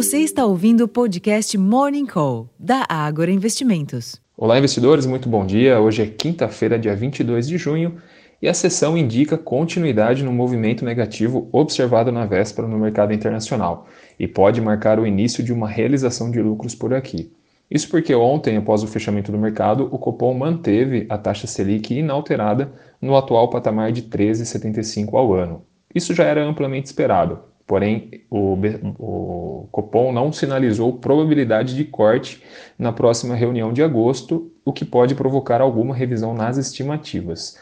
Você está ouvindo o podcast Morning Call, da Ágora Investimentos. Olá, investidores, muito bom dia. Hoje é quinta-feira, dia 22 de junho, e a sessão indica continuidade no movimento negativo observado na véspera no mercado internacional e pode marcar o início de uma realização de lucros por aqui. Isso porque ontem, após o fechamento do mercado, o Copom manteve a taxa Selic inalterada no atual patamar de 13,75 ao ano. Isso já era amplamente esperado, Porém, o, o, Copom não sinalizou probabilidade de corte na próxima reunião de agosto, o que pode provocar alguma revisão nas estimativas.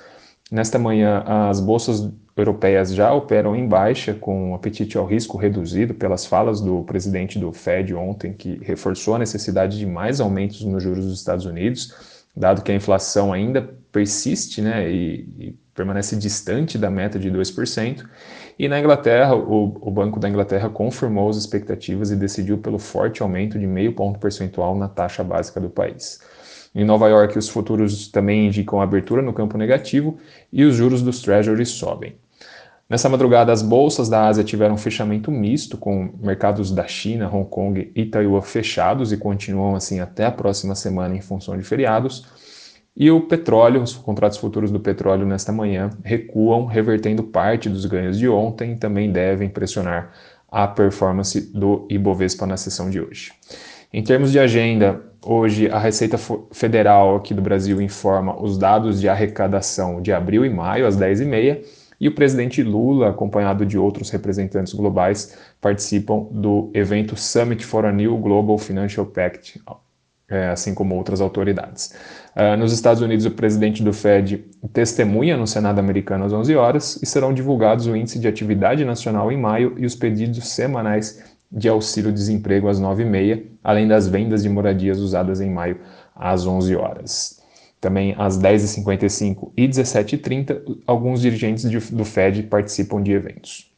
Nesta manhã, as bolsas europeias já operam em baixa, com apetite ao risco reduzido pelas falas do presidente do Fed ontem, que reforçou a necessidade de mais aumentos nos juros dos Estados Unidos, dado que a inflação ainda persiste né, e, e permanece distante da meta de 2%. E na Inglaterra, o, o, Banco da Inglaterra confirmou as expectativas e decidiu pelo forte aumento de meio ponto percentual na taxa básica do país. Em Nova York, os futuros também indicam abertura no campo negativo e os juros dos treasuries sobem. Nessa madrugada, as bolsas da Ásia tiveram um fechamento misto, com mercados da China, Hong Kong e Taiwan fechados e continuam assim até a próxima semana em função de feriados. E o petróleo, os contratos futuros do petróleo nesta manhã recuam, revertendo parte dos ganhos de ontem também devem pressionar a performance do Ibovespa na sessão de hoje. Em termos de agenda, hoje a Receita Federal aqui do Brasil informa os dados de arrecadação de abril e maio às 10h30 e o presidente Lula, acompanhado de outros representantes globais, participam do evento Summit for a New Global Financial Pact, é, assim como outras autoridades. Uh, nos Estados Unidos, o presidente do Fed testemunha no Senado americano às 11 horas e serão divulgados o índice de atividade nacional em maio e os pedidos semanais de auxílio-desemprego às 9h30, além das vendas de moradias usadas em maio às 11 horas. Também às 10h55 e 17h30, alguns dirigentes de, do Fed participam de eventos.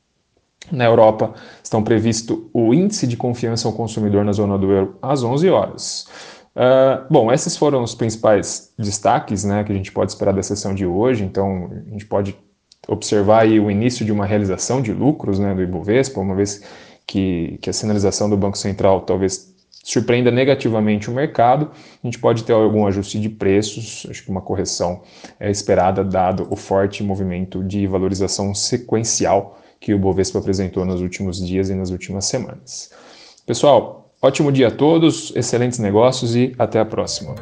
Na Europa, estão previsto o índice de confiança ao consumidor na zona do euro às 11 horas. Uh, bom, esses foram os principais destaques né, que a gente pode esperar da sessão de hoje. Então, a gente pode observar aí o início de uma realização de lucros né, do Ibovespa, uma vez que, que a sinalização do Banco Central talvez surpreenda negativamente o mercado, a gente pode ter algum ajuste de preços, acho que uma correção é esperada, dado o forte movimento de valorização sequencial que o Bovespa apresentou nos últimos dias e nas últimas semanas. Pessoal, ótimo dia a todos, excelentes negócios e até a próxima.